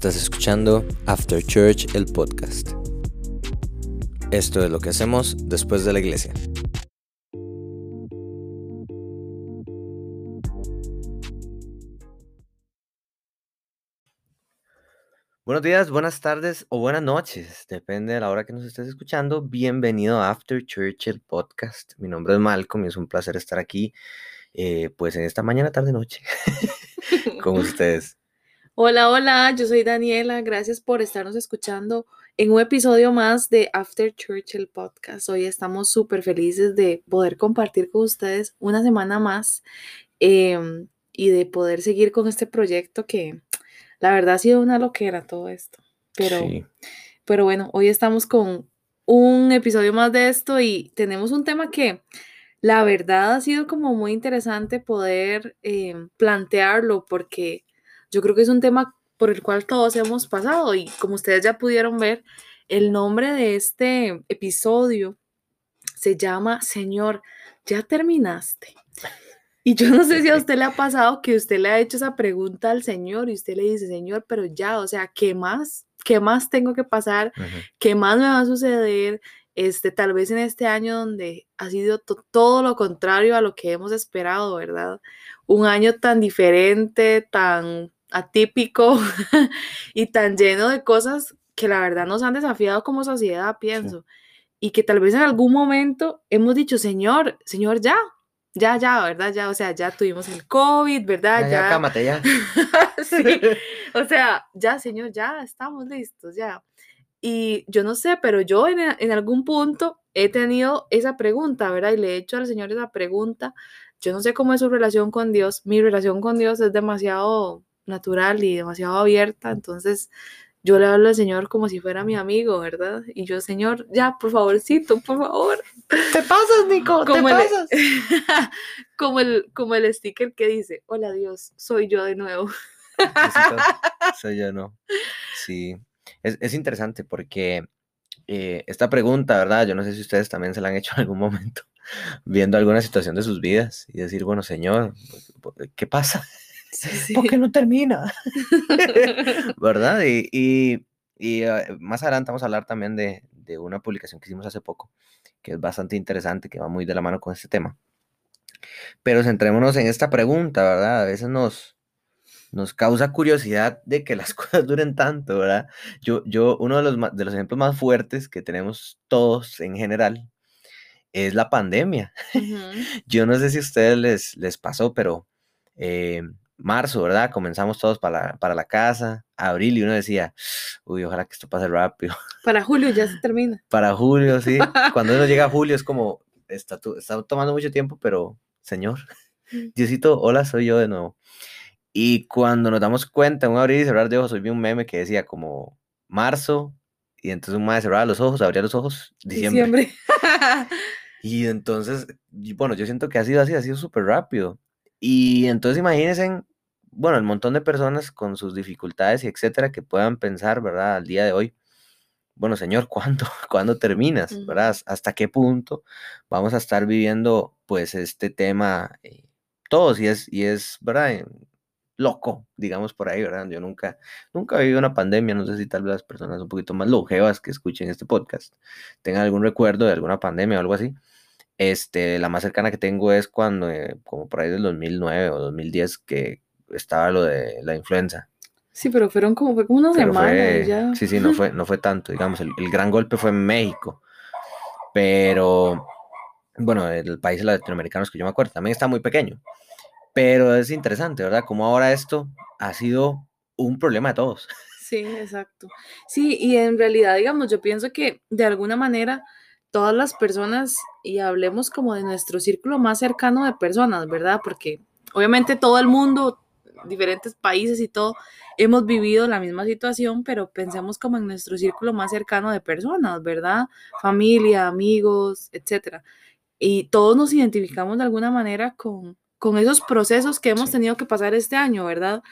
Estás escuchando After Church, el podcast. Esto es lo que hacemos después de la iglesia. Buenos días, buenas tardes o buenas noches, depende de la hora que nos estés escuchando. Bienvenido a After Church, el podcast. Mi nombre es Malcolm y es un placer estar aquí, eh, pues en esta mañana, tarde, noche, con ustedes. Hola, hola, yo soy Daniela. Gracias por estarnos escuchando en un episodio más de After Church, el podcast. Hoy estamos súper felices de poder compartir con ustedes una semana más em, y de poder seguir con este proyecto que la verdad ha sido una loquera todo esto. Pero, pero bueno, hoy estamos con un episodio más de esto y tenemos un tema que la verdad ha sido como muy interesante poder em, plantearlo porque yo creo que es un tema por el cual todos hemos pasado y como ustedes ya pudieron ver, el nombre de este episodio se llama Señor, ya terminaste. Y yo no sé si a usted le ha pasado que usted le ha hecho esa pregunta al Señor y usted le dice, Señor, pero ya, o sea, ¿qué más? ¿Qué más tengo que pasar? ¿Qué más me va a suceder? Este, tal vez en este año donde ha sido todo lo contrario a lo que hemos esperado, ¿verdad? Un año tan diferente, tan atípico y tan lleno de cosas que la verdad nos han desafiado como sociedad, pienso. Y que tal vez en algún momento hemos dicho, Señor, Señor, ya, ya, ya, ¿verdad? Ya, o sea, ya tuvimos el COVID, ¿verdad? Ya, ya, cámate, ya. sí, o sea, ya, Señor, ya estamos listos, ya. Y yo no sé, pero yo en, en algún punto he tenido esa pregunta, ¿verdad? Y le he hecho al Señor esa pregunta. Yo no sé cómo es su relación con Dios. Mi relación con Dios es demasiado natural y demasiado abierta, entonces yo le hablo al Señor como si fuera mi amigo, ¿verdad? Y yo, Señor, ya, por favorcito, por favor. Te pasas, Nico, como te pasas. como, el, como el sticker que dice, hola Dios, soy yo de nuevo. soy yo, ¿no? Sí, es, es interesante porque eh, esta pregunta, ¿verdad? Yo no sé si ustedes también se la han hecho en algún momento, viendo alguna situación de sus vidas y decir, bueno, Señor, ¿qué pasa? Sí, ¿Por qué no termina? ¿Verdad? Y, ah, más adelante vamos a hablar también de, una publicación que hicimos hace poco, que es bastante interesante, que va muy de la mano con este tema. Pero centrémonos en esta pregunta, ¿verdad? A veces nos, nos causa curiosidad de que las cosas duren tanto, ¿verdad? Yo, yo uno de los, de los ejemplos más fuertes que tenemos todos en general es la pandemia. Yo no sé si a ustedes les, les pasó, pero eh, marzo, ¿verdad? Comenzamos todos para, para la casa, abril y uno decía, uy, ojalá que esto pase rápido. Para julio ya se termina. Para julio, sí. Cuando uno llega a julio es como, está, está tomando mucho tiempo, pero Señor, mm. Diosito, hola, soy yo de nuevo. Y cuando nos damos cuenta, un abrir y cerrar de ojos, hoy vi un meme que decía como marzo, y entonces un madre cerraba los ojos, abría los ojos, diciembre. diciembre. y entonces, bueno, yo siento que ha sido así, ha sido súper rápido. Y entonces imagínense bueno, el montón de personas con sus dificultades y etcétera que puedan pensar, ¿verdad? Al día de hoy, bueno, Señor, ¿cuándo, ¿cuándo terminas? ¿Verdad? ¿Hasta qué punto vamos a estar viviendo, pues, este tema eh, todos? Y es, y es, ¿verdad? Loco, digamos por ahí, ¿verdad? Yo nunca, nunca viví una pandemia, no sé si tal vez las personas un poquito más longevas que escuchen este podcast tengan algún recuerdo de alguna pandemia o algo así. Este, la más cercana que tengo es cuando, eh, como por ahí del 2009 o 2010, que, estaba lo de la influenza. Sí, pero fueron como, fue como una semana ya. Sí, sí, no fue, no fue tanto, digamos, el, gran golpe fue en México, pero, bueno, el país latinoamericanos que yo me acuerdo, también está muy pequeño, pero es interesante, ¿verdad? Como ahora esto ha sido un problema de todos. Sí, exacto. Sí, y en realidad, digamos, yo pienso que de alguna manera todas las personas, y hablemos como de nuestro círculo más cercano de personas, ¿verdad? Porque obviamente todo el mundo diferentes países y todo, hemos vivido la misma situación, pero pensemos como en nuestro círculo más cercano de personas, ¿verdad? Familia, amigos, etcétera. Y todos nos identificamos de alguna manera con, con esos procesos que hemos tenido que pasar este año, ¿verdad?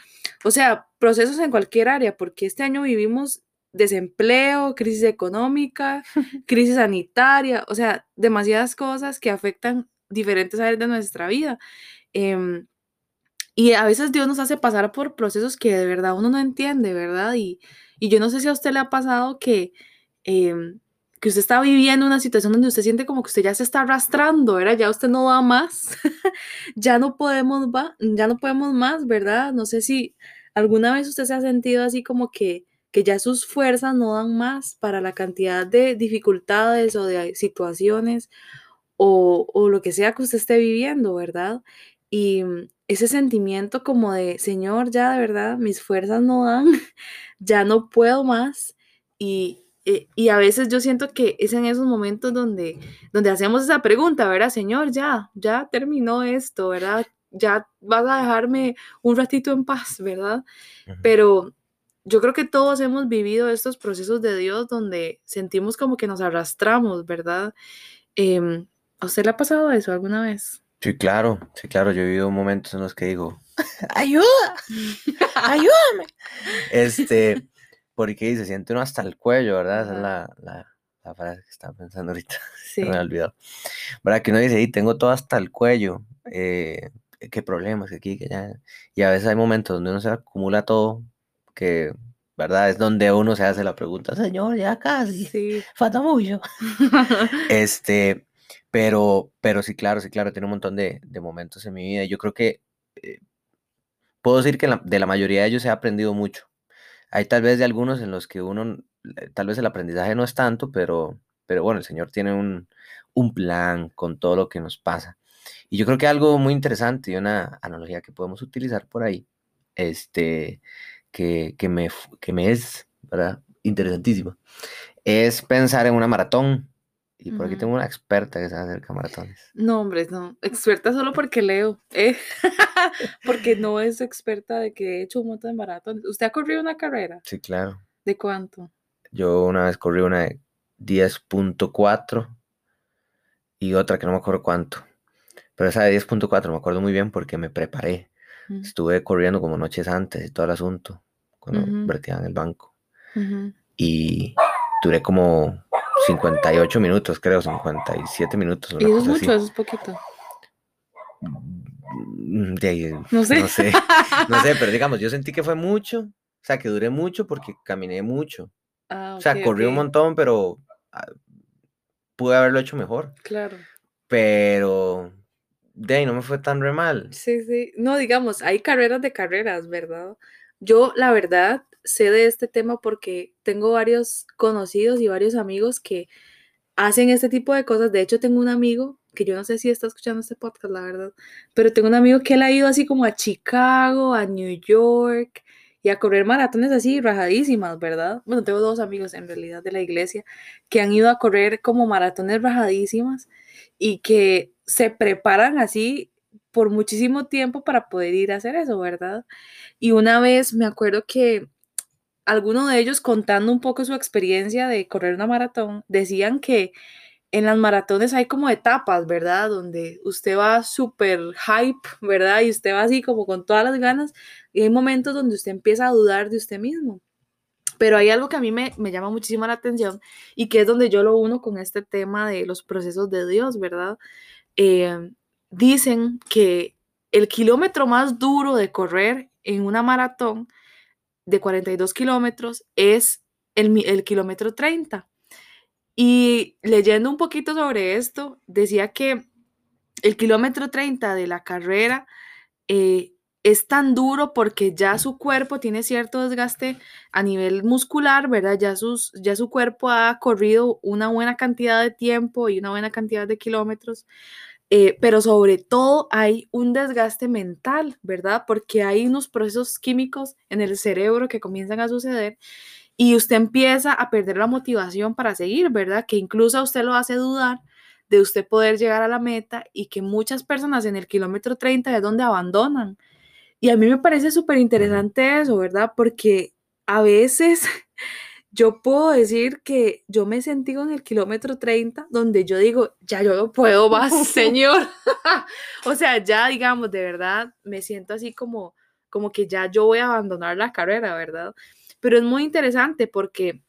O sea, procesos en cualquier área, porque este año vivimos desempleo, crisis económica, crisis sanitaria, o sea, demasiadas cosas que afectan diferentes áreas de nuestra vida. Em, y a veces Dios nos hace pasar por procesos que de verdad uno no entiende, ¿verdad? Y, y yo no sé si a usted le ha pasado que, em, que usted está viviendo una situación donde usted siente como que usted ya se está arrastrando, ¿verdad? Ya usted no va más, ya no podemos va, ya no podemos más, ¿verdad? No sé si alguna vez usted se ha sentido así como que que ya sus fuerzas no dan más para la cantidad de dificultades o de situaciones o, o lo que sea que usted esté viviendo, ¿verdad? Y ese sentimiento como de, Señor, ya de verdad, mis fuerzas no dan, ya no puedo más. Y, eh, y, a veces yo siento que es en esos momentos donde, donde hacemos esa pregunta, ¿verdad? Señor, ya, ya terminó esto, ¿verdad? Ya vas a dejarme un ratito en paz, ¿verdad? Pero yo creo que todos hemos vivido estos procesos de Dios donde sentimos como que nos arrastramos, ¿verdad? Em, ¿A usted le ha pasado eso alguna vez? Sí, claro, sí, claro. Yo he vivido momentos en los que digo, ¡ayuda! ¡Ayúdame! Este, porque se siente uno hasta el cuello, ¿verdad? Esa es la, la, frase que estaba pensando ahorita. Sí. me ha olvidado. ¿Verdad? Que uno dice, y tengo todo hasta el cuello. Eh, qué problemas, que aquí, que allá. Y a veces hay momentos donde uno se acumula todo que, ¿verdad? Es donde uno se hace la pregunta, señor, ya casi, sí. falta mucho. este, pero, pero sí, claro, sí, claro, tiene un montón de, de momentos en mi vida. Yo creo que eh, puedo decir que de la mayoría de ellos he aprendido mucho. Hay tal vez de algunos en los que uno, eh, tal vez el aprendizaje no es tanto, pero, pero bueno, el Señor tiene un, un plan con todo lo que nos pasa. Y yo creo que algo muy interesante y una analogía que podemos utilizar por ahí, este, que, que, me, que me es ¿verdad? interesantísima, es pensar en una maratón. Y por aquí tengo una experta que sabe hacer maratones. No, hombre, no. Experta solo porque leo. ¿eh? porque no es experta de que he hecho un montón de maratones. ¿Usted ha corrido una carrera? Sí, claro. ¿De cuánto? Yo una vez corrí una de 10.4 y otra que no me acuerdo cuánto. Pero esa de 10.4 me acuerdo muy bien porque me preparé. Estuve corriendo como noches antes y todo el asunto, cuando uh en el banco. Y duré como 58 minutos, creo, 57 minutos. ¿Y eso es mucho, eso es poquito? Mm, no sé. No sé, no sé, pero digamos, yo sentí que fue mucho, o sea, que duré mucho porque caminé mucho. Ah, o sea, corrí un montón, pero ah, pude haberlo hecho mejor. Claro. Pero de ahí no me fue tan re mal. Sí, sí. No, digamos, hay carreras de carreras, ¿verdad? Yo, la verdad, sé de este tema porque tengo varios conocidos y varios amigos que hacen este tipo de cosas. De hecho, tengo un amigo que yo no sé si está escuchando este podcast, la verdad, pero tengo un amigo que él ha ido así como a Chicago, a New York y a correr maratones así rajadísimas, ¿verdad? Bueno, tengo dos amigos en realidad de la iglesia que han ido a correr como maratones rajadísimas y que se preparan así por muchísimo tiempo para poder ir a hacer eso, ¿verdad? Y una vez me acuerdo que alguno de ellos contando un poco su experiencia de correr una maratón, decían que en las maratones hay como etapas, ¿verdad? Donde usted va súper hype, ¿verdad? Y usted va así como con todas las ganas y hay momentos donde usted empieza a dudar de usted mismo. Pero hay algo que a mí me, llama muchísimo la atención y que es donde yo lo uno con este tema de los procesos de Dios, ¿verdad? Eh, dicen que el kilómetro más duro de correr en una maratón de 42 kilómetros es el, el kilómetro 30. Y leyendo un poquito sobre esto, decía que el kilómetro 30 de la carrera eh, es tan duro porque ya su cuerpo tiene cierto desgaste a nivel muscular, ¿verdad? Ya, sus, ya su cuerpo ha corrido una buena cantidad de tiempo y una buena cantidad de kilómetros, eh, pero sobre todo hay un desgaste mental, ¿verdad? Porque hay unos procesos químicos en el cerebro que comienzan a suceder y usted empieza a perder la motivación para seguir, ¿verdad? Que incluso a usted lo hace dudar de usted poder llegar a la meta y que muchas personas en el kilómetro 30 es donde abandonan y a mí me parece súper interesante eso, ¿verdad? Porque a veces yo puedo decir que yo me sentí en el kilómetro 30 donde yo digo, ya yo no puedo más, señor. o sea, ya digamos, de verdad, me siento así como, como que ya yo voy a abandonar la carrera, ¿verdad? Pero es muy interesante porque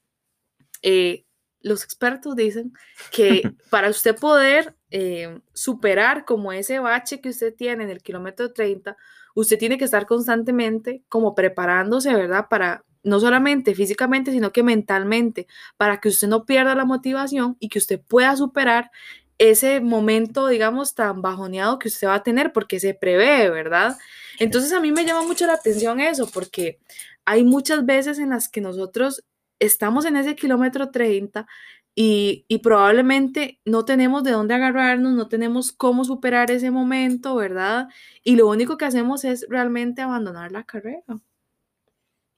eh, los expertos dicen que para usted poder eh, superar como ese bache que usted tiene en el kilómetro 30, usted tiene que estar constantemente como preparándose, ¿verdad? Para no solamente físicamente, sino que mentalmente, para que usted no pierda la motivación y que usted pueda superar ese momento, digamos, tan bajoneado que usted va a tener, porque se prevé, ¿verdad? Entonces a mí me llama mucho la atención eso, porque hay muchas veces en las que nosotros estamos en ese kilómetro 30 y, y, probablemente no tenemos de dónde agarrarnos, no tenemos cómo superar ese momento, ¿verdad? Y lo único que hacemos es realmente abandonar la carrera.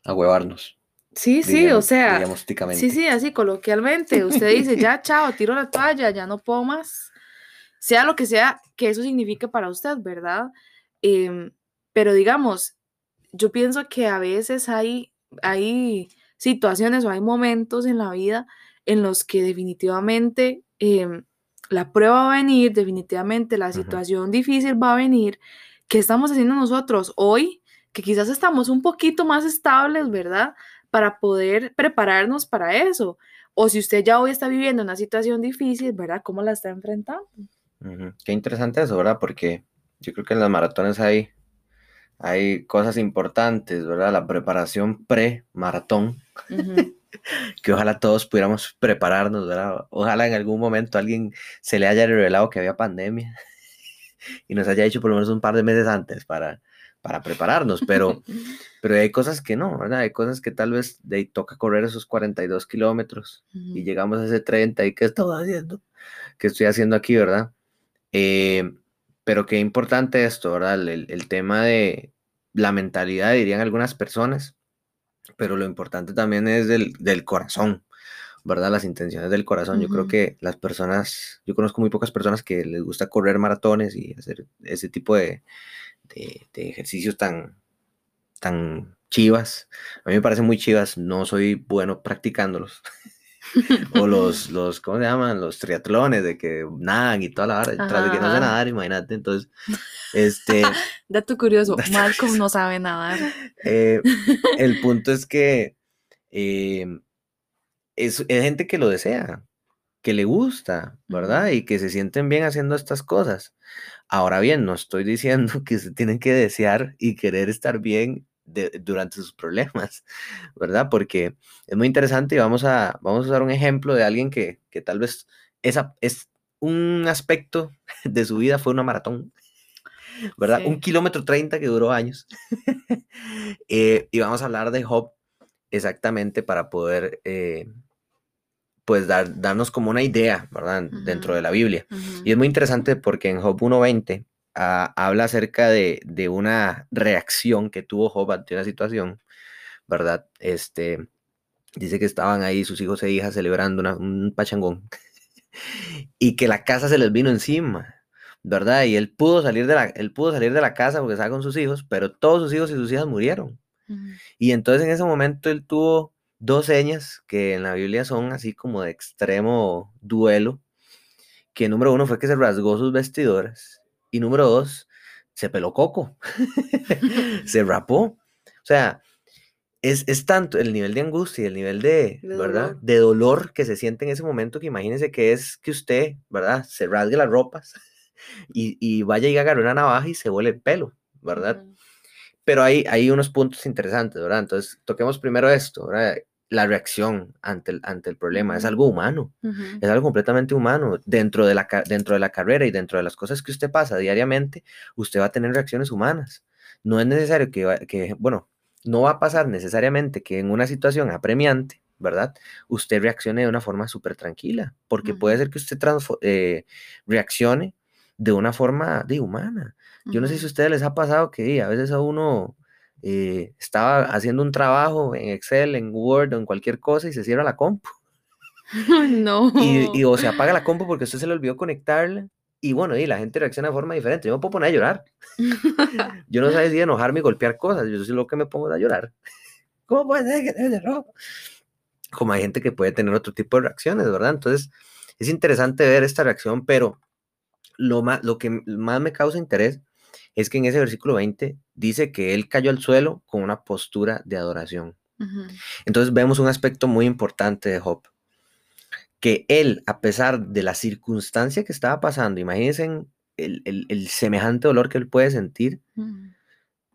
A huevarnos. Sí, sí, o sea, sí, sí, así coloquialmente, usted dice, ya, chao, tiro la toalla, ya no puedo más, sea lo que sea que eso signifique para usted, ¿verdad? Em, pero digamos, yo pienso que a veces hay, hay situaciones o hay momentos en la vida en los que definitivamente em, la prueba va a venir, definitivamente la situación difícil va a venir. ¿Qué estamos haciendo nosotros hoy? Que quizás estamos un poquito más estables, ¿verdad? Para poder prepararnos para eso. O si usted ya hoy está viviendo una situación difícil, ¿verdad? ¿Cómo la está enfrentando? Qué interesante eso, ¿verdad? Porque yo creo que en las maratones hay, hay cosas importantes, ¿verdad? La preparación pre-maratón. que ojalá todos pudiéramos prepararnos, ¿verdad? Ojalá en algún momento alguien se le haya revelado que había pandemia y nos haya dicho por lo menos un par de meses antes para, para prepararnos, pero, pero hay cosas que no, ¿verdad? Hay cosas que tal vez de ahí toca correr esos 42 kilómetros y llegamos a ese 30 y ¿qué estaba haciendo? ¿Qué estoy haciendo aquí, verdad? Eh, pero qué importante esto, ¿verdad? El, el tema de la mentalidad, dirían algunas personas, pero lo importante también es del, del corazón, ¿verdad? Las intenciones del corazón. Yo creo que las personas, yo conozco muy pocas personas que les gusta correr maratones y hacer ese tipo de, de, ejercicios tan, tan chivas. A mí me parecen muy chivas, no soy bueno practicándolos. o los, los, ¿cómo se llaman? Los triatlones, de que nadan y toda la hora, tras de que no sé nadar, imagínate. Entonces, este... Dato curioso, Malcolm no sabe nadar. Eh, el punto es que eh, es, es, gente que lo desea, que le gusta, ¿verdad? Y que se sienten bien haciendo estas cosas. Ahora bien, no estoy diciendo que se tienen que desear y querer estar bien durante sus problemas, ¿verdad? Porque es muy interesante y vamos a, vamos a usar un ejemplo de alguien que, que tal vez esa, es un aspecto de su vida fue una maratón, ¿verdad? Un kilómetro 30 que duró años. Eh, y vamos a hablar de Job exactamente para poder, eh, pues, dar, darnos como una idea, ¿verdad? Dentro de la Biblia. Y es muy interesante porque en Job 1.20 habla acerca de, una reacción que tuvo Job ante una situación, ¿verdad? Este, dice que estaban ahí sus hijos e hijas celebrando un pachangón y que la casa se les vino encima, ¿verdad? Y él pudo salir de la, él pudo salir de la casa porque estaba con sus hijos, pero todos sus hijos y sus hijas murieron. Y entonces en ese momento él tuvo dos señas que en la Biblia son así como de extremo duelo, que número uno fue que se rasgó sus vestiduras y número dos, se peló coco, se rapó. O sea, es, es, tanto el nivel de angustia y el nivel de, ¿verdad? Dolor. De dolor que se siente en ese momento que imagínense que es que usted, ¿verdad? Se rasgue las ropas y, y vaya y agarre una navaja y se vuele el pelo, ¿verdad? Pero hay, hay unos puntos interesantes, ¿verdad? Entonces, toquemos primero esto, ¿verdad? La reacción ante el, ante el problema. Es algo humano, es algo completamente humano. Dentro de, la, dentro de la carrera y dentro de las cosas que usted pasa diariamente, usted va a tener reacciones humanas. No es necesario que, que bueno, no va a pasar necesariamente que en una situación apremiante, ¿verdad? Usted reaccione de una forma súper tranquila, porque puede ser que usted eh, reaccione de una forma de humana. Yo no sé si a ustedes les ha pasado que a veces a uno eh, estaba haciendo un trabajo en Excel, en Word o en cualquier cosa y se cierra la compu. No. Y, o se apaga la compu porque usted se le olvidó conectarla. Y bueno, y la gente reacciona de forma diferente. Yo me puedo poner a llorar. Yo no sé si enojarme y golpear cosas. Yo soy lo que me pongo a llorar. ¿Cómo puede ser que te robo? Como hay gente que puede tener otro tipo de reacciones, ¿verdad? Entonces, es interesante ver esta reacción, pero lo, más, lo que más me causa interés es que en ese versículo 20 dice que él cayó al suelo con una postura de adoración. Entonces vemos un aspecto muy importante de Job, que él, a pesar de la circunstancia que estaba pasando, imagínense el, el, semejante dolor que él puede sentir,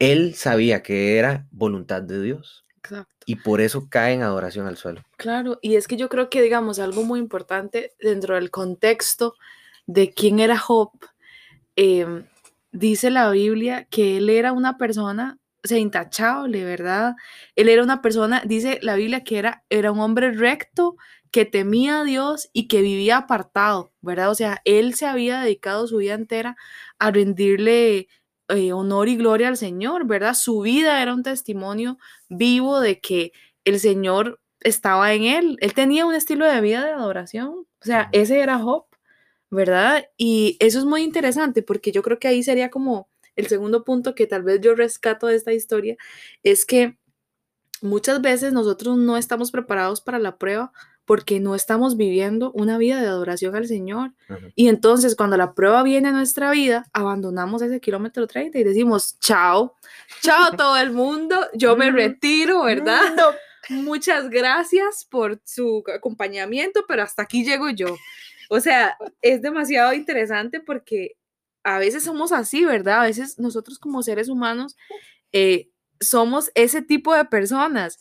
él sabía que era voluntad de Dios. Exacto. Y por eso cae en adoración al suelo. Claro, y es que yo creo que, digamos, algo muy importante dentro del contexto de quién era Job, em, dice la Biblia que él era una persona, o sea, intachable, ¿verdad? Él era una persona, dice la Biblia que era, era un hombre recto, que temía a Dios y que vivía apartado, ¿verdad? O sea, él se había dedicado su vida entera a rendirle eh, honor y gloria al Señor, ¿verdad? Su vida era un testimonio vivo de que el Señor estaba en él. Él tenía un estilo de vida de adoración. O sea, ese era Job, ¿verdad? Y eso es muy interesante porque yo creo que ahí sería como el segundo punto que tal vez yo rescato de esta historia, es que muchas veces nosotros no estamos preparados para la prueba porque no estamos viviendo una vida de adoración al Señor. Y entonces cuando la prueba viene a nuestra vida, abandonamos ese kilómetro 30 y decimos, chao, chao todo el mundo, yo me retiro, ¿verdad? Muchas gracias por su acompañamiento, pero hasta aquí llego yo. O sea, es demasiado interesante porque a veces somos así, ¿verdad? A veces nosotros como seres humanos eh, somos ese tipo de personas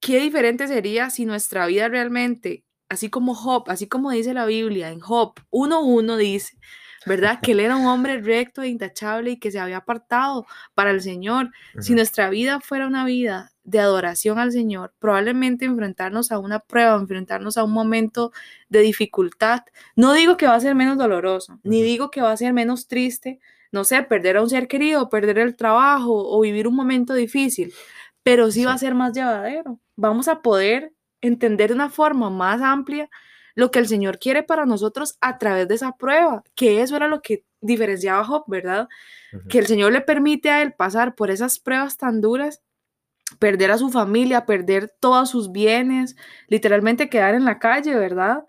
qué diferente sería si nuestra vida realmente, así como Job, así como dice la Biblia, en Job 1.1 dice, ¿verdad? Que él era un hombre recto e intachable y que se había apartado para el Señor. Si nuestra vida fuera una vida de adoración al Señor, probablemente enfrentarnos a una prueba, enfrentarnos a un momento de dificultad, no digo que va a ser menos doloroso, ni digo que va a ser menos triste, no sé, perder a un ser querido, perder el trabajo o vivir un momento difícil, pero sí, va a ser más llevadero. Vamos a poder entender de una forma más amplia lo que el Señor quiere para nosotros a través de esa prueba, que eso era lo que diferenciaba a Job, ¿verdad? Que el Señor le permite a él pasar por esas pruebas tan duras, perder a su familia, perder todos sus bienes, literalmente quedar en la calle, ¿verdad?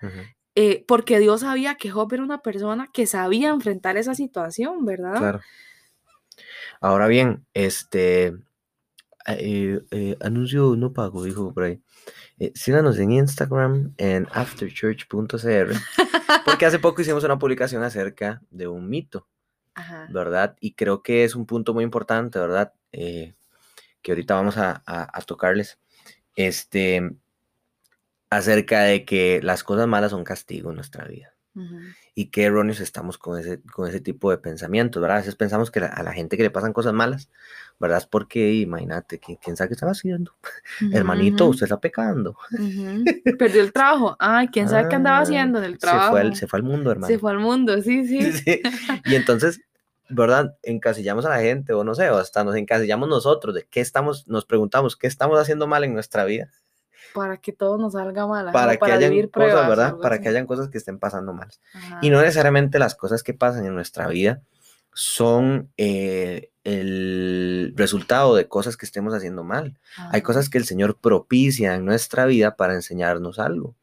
Eh, porque Dios sabía que Job era una persona que sabía enfrentar esa situación, ¿verdad? Claro. Ahora bien, este, eh, eh, anuncio no pago, dijo por ahí. Eh, síganos en Instagram en afterchurch.cr, porque hace poco hicimos una publicación acerca de un mito, ¿verdad? Y creo que es un punto muy importante, ¿verdad? que ahorita vamos a, tocarles. Este, acerca de que las cosas malas son castigo en nuestra vida. Y qué erróneos estamos con ese, con ese tipo de pensamientos, ¿verdad? A veces pensamos que a la gente que le pasan cosas malas ¿verdad? Es porque, imagínate, ¿quién, sabe qué estaba haciendo? Hermanito, usted está pecando. Perdió el trabajo. Ay, ¿quién sabe qué andaba ah, haciendo en el trabajo? Se fue, al, se fue al mundo, hermano. Se fue al mundo, sí, sí. sí. Y entonces, ¿verdad? Encasillamos a la gente, o no sé, o hasta nos encasillamos nosotros de qué estamos, nos preguntamos qué estamos haciendo mal en nuestra vida. Para que todo nos salga mal. Para que hayan cosas, ¿verdad? Para que hayan cosas que estén pasando mal. Y no necesariamente las cosas que pasan en nuestra vida son eh, el resultado de cosas que estemos haciendo mal. Hay cosas que el Señor propicia en nuestra vida para enseñarnos algo.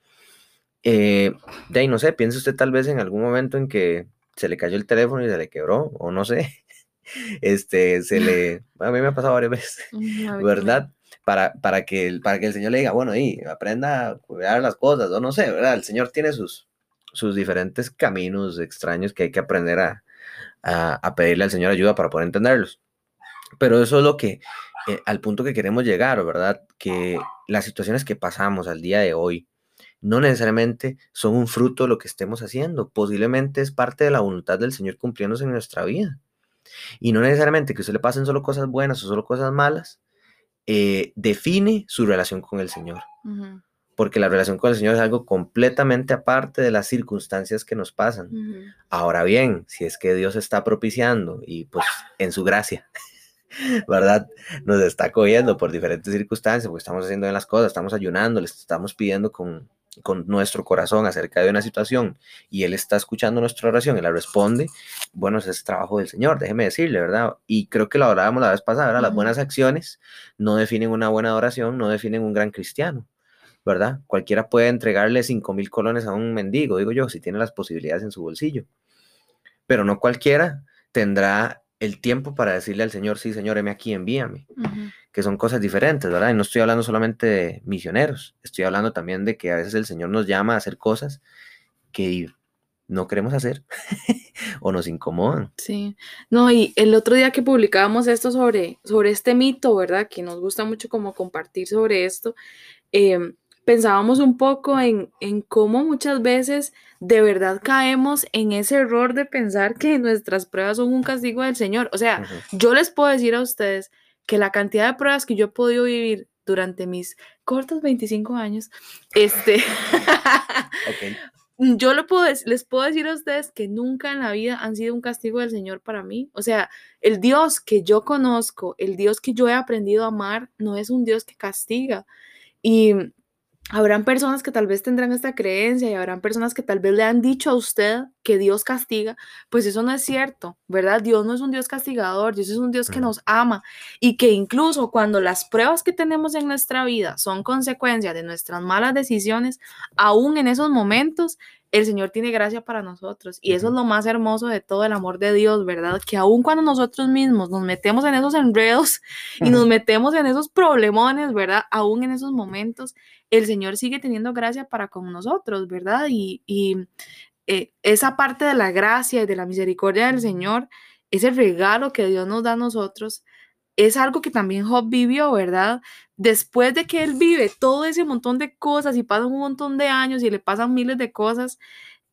Eh, de ahí no sé, piense usted tal vez en algún momento en que se le cayó el teléfono y se le quebró, o no sé. Este, se le, a mí me ha pasado varias veces, ¿verdad? Para, para, que, el, para que el Señor le diga, bueno, y aprenda a cuidar las cosas, o no sé, ¿verdad? El Señor tiene sus, sus diferentes caminos extraños que hay que aprender a, a, pedirle al Señor ayuda para poder entenderlos. Pero eso es lo que, eh, al punto que queremos llegar, ¿verdad? Que las situaciones que pasamos al día de hoy no necesariamente son un fruto de lo que estemos haciendo, posiblemente es parte de la voluntad del Señor cumpliéndose en nuestra vida. Y no necesariamente que usted le pasen solo cosas buenas o solo cosas malas, eh, define su relación con el Señor porque la relación con el Señor es algo completamente aparte de las circunstancias que nos pasan. Ahora bien, si es que Dios está propiciando y pues en su gracia, ¿verdad? Nos está cogiendo por diferentes circunstancias, porque estamos haciendo bien las cosas, estamos ayunando, le estamos pidiendo con, con nuestro corazón acerca de una situación y Él está escuchando nuestra oración y la responde, bueno, ese es trabajo del Señor, déjeme decirle, ¿verdad? Y creo que lo hablábamos la vez pasada, ¿verdad? Las buenas acciones no definen una buena oración, no definen un gran cristiano. ¿verdad? Cualquiera puede entregarle 5 mil colones a un mendigo, digo yo, si tiene las posibilidades en su bolsillo. Pero no cualquiera tendrá el tiempo para decirle al Señor, sí, Señor, heme aquí, envíame, que son cosas diferentes, ¿verdad? Y no estoy hablando solamente de misioneros, estoy hablando también de que a veces el Señor nos llama a hacer cosas que no queremos hacer o nos incomodan. Sí, no, y el otro día que publicábamos esto sobre, sobre este mito, ¿verdad? Que nos gusta mucho como compartir sobre esto, em, pensábamos un poco en, en cómo muchas veces de verdad caemos en ese error de pensar que nuestras pruebas son un castigo del Señor. O sea, yo les puedo decir a ustedes que la cantidad de pruebas que yo he podido vivir durante mis cortos 25 años, este, yo le puedo les puedo decir a ustedes que nunca en la vida han sido un castigo del Señor para mí. O sea, el Dios que yo conozco, el Dios que yo he aprendido a amar, no es un Dios que castiga. Y habrán personas que tal vez tendrán esta creencia y habrán personas que tal vez le han dicho a usted que Dios castiga. Pues eso no es cierto, ¿verdad? Dios no es un Dios castigador, Dios es un Dios que Ujú. nos ama y que incluso cuando las pruebas que tenemos en nuestra vida son consecuencia de nuestras malas decisiones, aún en esos momentos, el Señor tiene gracia para nosotros. Y eso es lo más hermoso de todo el amor de Dios, ¿verdad? Que aún cuando nosotros mismos nos metemos en esos enredos y nos metemos en esos problemones, ¿verdad? Aún en esos momentos, el Señor sigue teniendo gracia para con nosotros, ¿verdad? Y, y, eh, esa parte de la gracia y de la misericordia del Señor, ese regalo que Dios nos da a nosotros, es algo que también Job vivió, ¿verdad? Después de que él vive todo ese montón de cosas y pasan un montón de años y le pasan miles de cosas,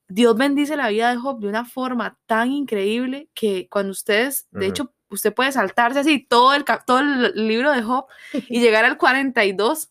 Dios bendice la vida de Job de una forma tan increíble que cuando ustedes, de hecho, usted puede saltarse así todo el, todo el libro de Job y llegar al 42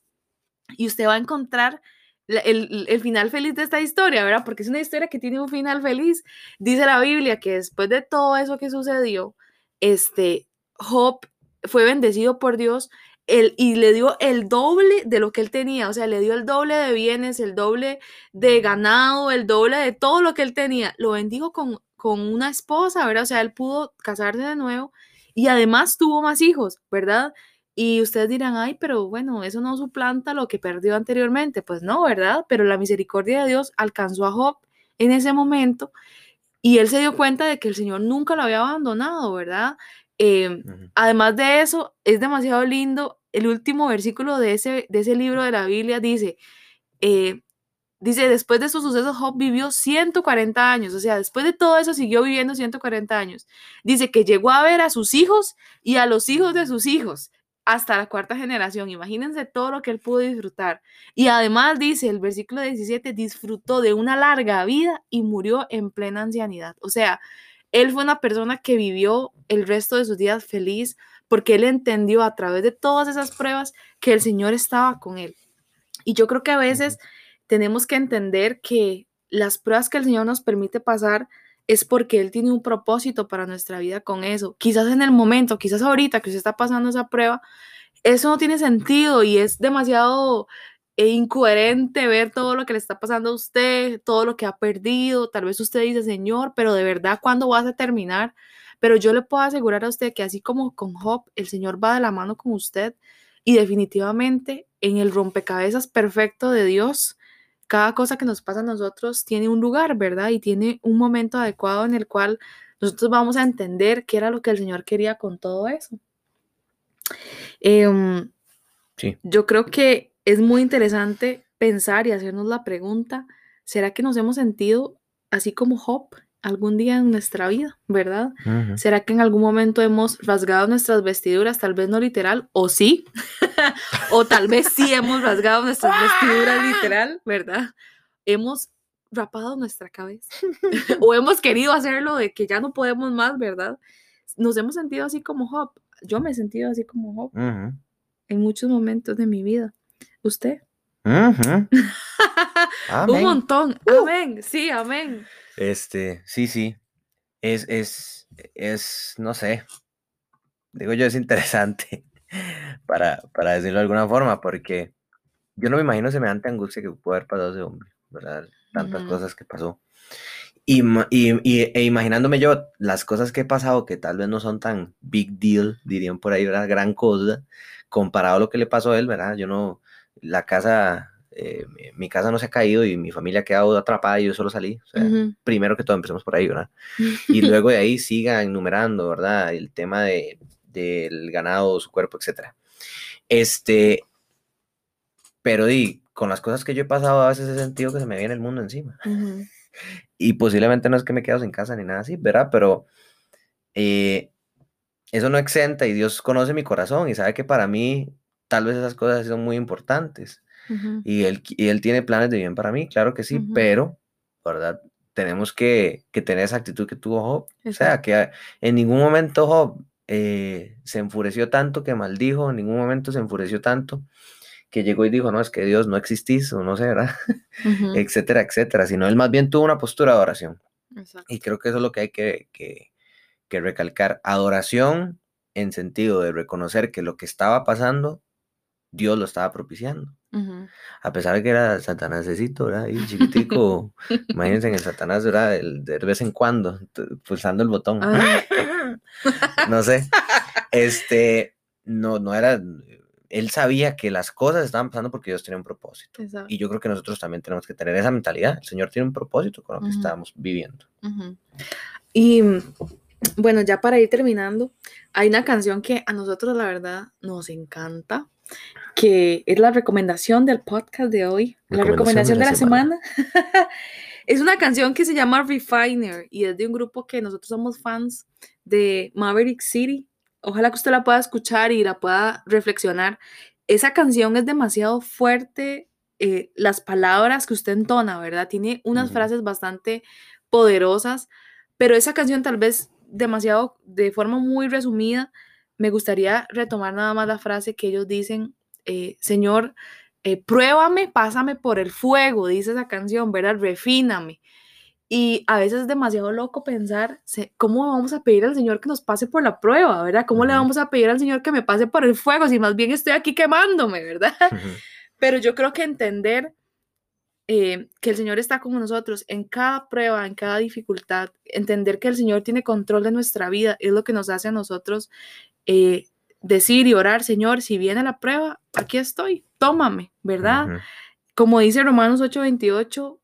y usted va a encontrar el, el final feliz de esta historia, ¿verdad? Porque es una historia que tiene un final feliz. Dice la Biblia que después de todo eso que sucedió, este, Job fue bendecido por Dios el, y le dio el doble de lo que él tenía, o sea, le dio el doble de bienes, el doble de ganado, el doble de todo lo que él tenía. Lo bendijo con, con una esposa, ¿verdad? O sea, él pudo casarse de nuevo y además tuvo más hijos, ¿verdad? Y ustedes dirán, ay, pero bueno, eso no suplanta lo que perdió anteriormente. Pues no, ¿verdad? Pero la misericordia de Dios alcanzó a Job en ese momento y él se dio cuenta de que el Señor nunca lo había abandonado, ¿verdad? Eh, Ujú. además de eso, es demasiado lindo. El último versículo de ese, de ese libro de la Biblia dice, eh, dice, después de estos sucesos, Job vivió 140 años, o sea, después de todo eso siguió viviendo 140 años. Dice que llegó a ver a sus hijos y a los hijos de sus hijos hasta la cuarta generación. Imagínense todo lo que él pudo disfrutar. Y además dice el versículo 17, disfrutó de una larga vida y murió en plena ancianidad. O sea, él fue una persona que vivió el resto de sus días feliz porque él entendió a través de todas esas pruebas que el Señor estaba con él. Y yo creo que a veces tenemos que entender que las pruebas que el Señor nos permite pasar es porque Él tiene un propósito para nuestra vida con eso. Quizás en el momento, quizás ahorita que usted está pasando esa prueba, eso no tiene sentido y es demasiado eh, incoherente ver todo lo que le está pasando a usted, todo lo que ha perdido. Tal vez usted dice, Señor, pero de verdad, ¿cuándo vas a terminar? Pero yo le puedo asegurar a usted que así como con Job, el Señor va de la mano con usted y definitivamente en el rompecabezas perfecto de Dios, cada cosa que nos pasa a nosotros tiene un lugar, ¿verdad? Y tiene un momento adecuado en el cual nosotros vamos a entender qué era lo que el Señor quería con todo eso. Em, Sí. yo creo que es muy interesante pensar y hacernos la pregunta, ¿será que nos hemos sentido así como Job algún día en nuestra vida, verdad? ¿Será que en algún momento hemos rasgado nuestras vestiduras, tal vez no literal, o sí? o tal vez sí hemos rasgado nuestras vestiduras literal, ¿verdad? Hemos rapado nuestra cabeza o hemos querido hacerlo de que ya no podemos más, ¿verdad? Nos hemos sentido así como Job. Yo me he sentido así como Job Ujú. en muchos momentos de mi vida. ¿Usted? Ujú. Un Amén. montón. Uh. Amén. Sí, amén. Este, sí, sí. Es, es, es, no sé. Digo yo, es interesante para, para decirlo de alguna forma, porque yo no me imagino semejante angustia que pudo haber pasado ese hombre, ¿verdad? Tantas Ujú. cosas que pasó. Y, y- y- e imaginándome yo las cosas que he pasado, que tal vez no son tan big deal, dirían por ahí, ¿verdad? Gran cosa, comparado a lo que le pasó a él, ¿verdad? Yo no, la casa eh, mi, casa no se ha caído y mi familia ha quedado atrapada y yo solo salí. O sea, Ujú. primero que todo empecemos por ahí, ¿verdad? Y luego de ahí siga enumerando, ¿verdad? El tema de, del ganado, su cuerpo, etcétera. Este, pero di, con las cosas que yo he pasado, a veces he sentido que se me viene el mundo encima. Y posiblemente no es que me quedo sin casa ni nada así, ¿verdad? Pero eh, eso no exenta y Dios conoce mi corazón y sabe que para mí tal vez esas cosas son muy importantes. Y él, y él tiene planes de bien para mí, claro que sí, pero, ¿verdad? Tenemos que, que tener esa actitud que tuvo Job. O sea, Exacto. que en ningún momento Job eh, se enfureció tanto que maldijo, en ningún momento se enfureció tanto que llegó y dijo, no, es que Dios no existís, o no sé, ¿verdad? Ujú. etcétera, etcétera, sino él más bien tuvo una postura de oración. Exacto. Y creo que eso es lo que hay que, que, que recalcar. Adoración en sentido de reconocer que lo que estaba pasando, Dios lo estaba propiciando. A pesar de que era Satanásecito, ¿verdad? Y chiquitico, imagínense en el Satanás, ¿verdad? El, de vez en cuando, pulsando el botón. Ay. No sé. Este, no, no era. Él sabía que las cosas estaban pasando porque Dios tenía un propósito. Exacto. Y yo creo que nosotros también tenemos que tener esa mentalidad. El Señor tiene un propósito con lo que estamos viviendo. Y bueno, ya para ir terminando, hay una canción que a nosotros la verdad nos encanta, que es la recomendación del podcast de hoy, la recomendación de la semana. es una canción que se llama Refiner y es de un grupo que nosotros somos fans de Maverick City. Ojalá que usted la pueda escuchar y la pueda reflexionar. Esa canción es demasiado fuerte, eh, las palabras que usted entona, ¿verdad? Tiene unas frases bastante poderosas, pero esa canción tal vez demasiado, de forma muy resumida, me gustaría retomar nada más la frase que ellos dicen, eh, Señor, eh, pruébame, pásame por el fuego, dice esa canción, ¿verdad? Refíname. Y a veces es demasiado loco pensar, ¿cómo vamos a pedir al Señor que nos pase por la prueba, ¿verdad? ¿Cómo le vamos a pedir al Señor que me pase por el fuego si más bien estoy aquí quemándome, ¿verdad? Pero yo creo que entender eh, que el Señor está con nosotros en cada prueba, en cada dificultad, entender que el Señor tiene control de nuestra vida, es lo que nos hace a nosotros eh, decir y orar, Señor, si viene la prueba, aquí estoy, tómame, ¿verdad? Como dice Romanos 8:28,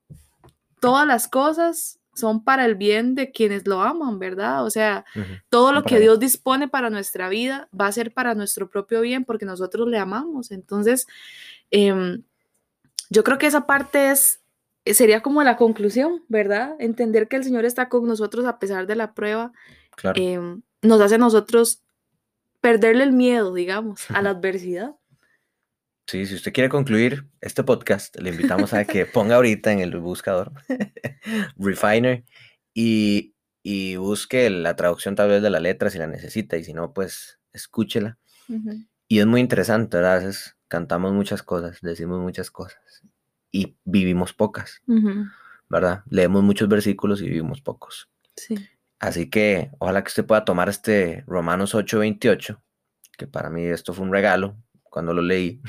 todas las cosas son para el bien de quienes lo aman, ¿verdad? O sea, todo lo que. Dios dispone para nuestra vida va a ser para nuestro propio bien porque nosotros le amamos. Entonces, em, yo creo que esa parte es, eh, sería como la conclusión, ¿verdad? Entender que el Señor está con nosotros a pesar de la prueba, Claro. em, nos hace a nosotros perderle el miedo, digamos, a la adversidad. Sí, si usted quiere concluir este podcast, le invitamos a que ponga ahorita en el buscador Refiner y, y busque la traducción tal vez de la letra si la necesita y si no, pues escúchela. Y es muy interesante, ¿verdad? A veces cantamos muchas cosas, decimos muchas cosas y vivimos pocas. ¿verdad? Leemos muchos versículos y vivimos pocos. Sí. Así que ojalá que usted pueda tomar este Romanos 8:28, que para mí esto fue un regalo cuando lo leí,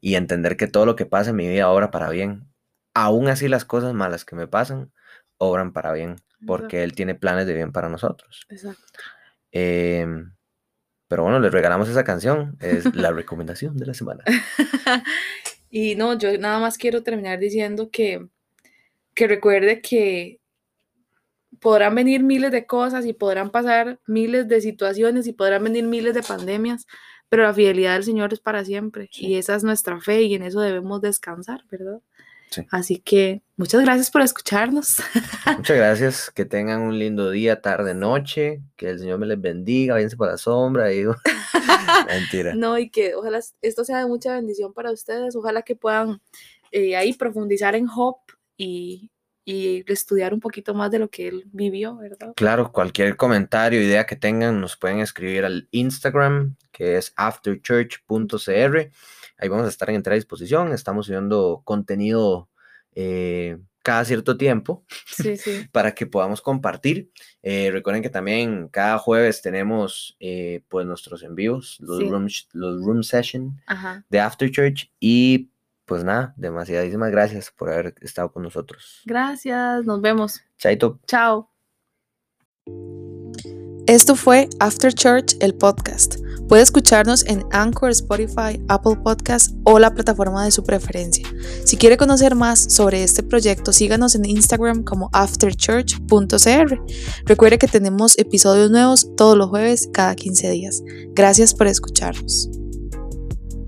y entender que todo lo que pasa en mi vida obra para bien. Aún así las cosas malas que me pasan obran para bien, porque Él tiene planes de bien para nosotros. Exacto. Em, pero bueno, les regalamos esa canción, es la recomendación de la semana. y no, yo nada más quiero terminar diciendo que, que recuerde que podrán venir miles de cosas y podrán pasar miles de situaciones y podrán venir miles de pandemias, pero la fidelidad del Señor es para siempre Sí. y esa es nuestra fe y en eso debemos descansar, ¿verdad? Sí. Así que muchas gracias por escucharnos. Muchas gracias, que tengan un lindo día, tarde, noche, que el Señor me les bendiga, váyanse para la sombra, digo. Mentira. No, y que ojalá esto sea de mucha bendición para ustedes. Ojalá que puedan eh, ahí profundizar en Job y, y estudiar un poquito más de lo que él vivió, ¿verdad? Claro, cualquier comentario, idea que tengan, nos pueden escribir al Instagram, que es afterchurch.cr. Ahí vamos a estar en entera disposición. Estamos subiendo contenido eh, cada cierto tiempo Sí, sí. para que podamos compartir. Eh, recuerden que también cada jueves tenemos eh, pues nuestros en vivos, los, Sí. room, los room session Ajá. de After Church. Y pues nada, demasiadísimas gracias por haber estado con nosotros. Gracias, nos vemos. Chaito. Chao. Esto fue After Church, el podcast. Puede escucharnos en Anchor, Spotify, Apple Podcast o la plataforma de su preferencia. Si quiere conocer más sobre este proyecto, síganos en Instagram como afterchurch.cr. Recuerde que tenemos episodios nuevos todos los jueves cada 15 días. Gracias por escucharnos.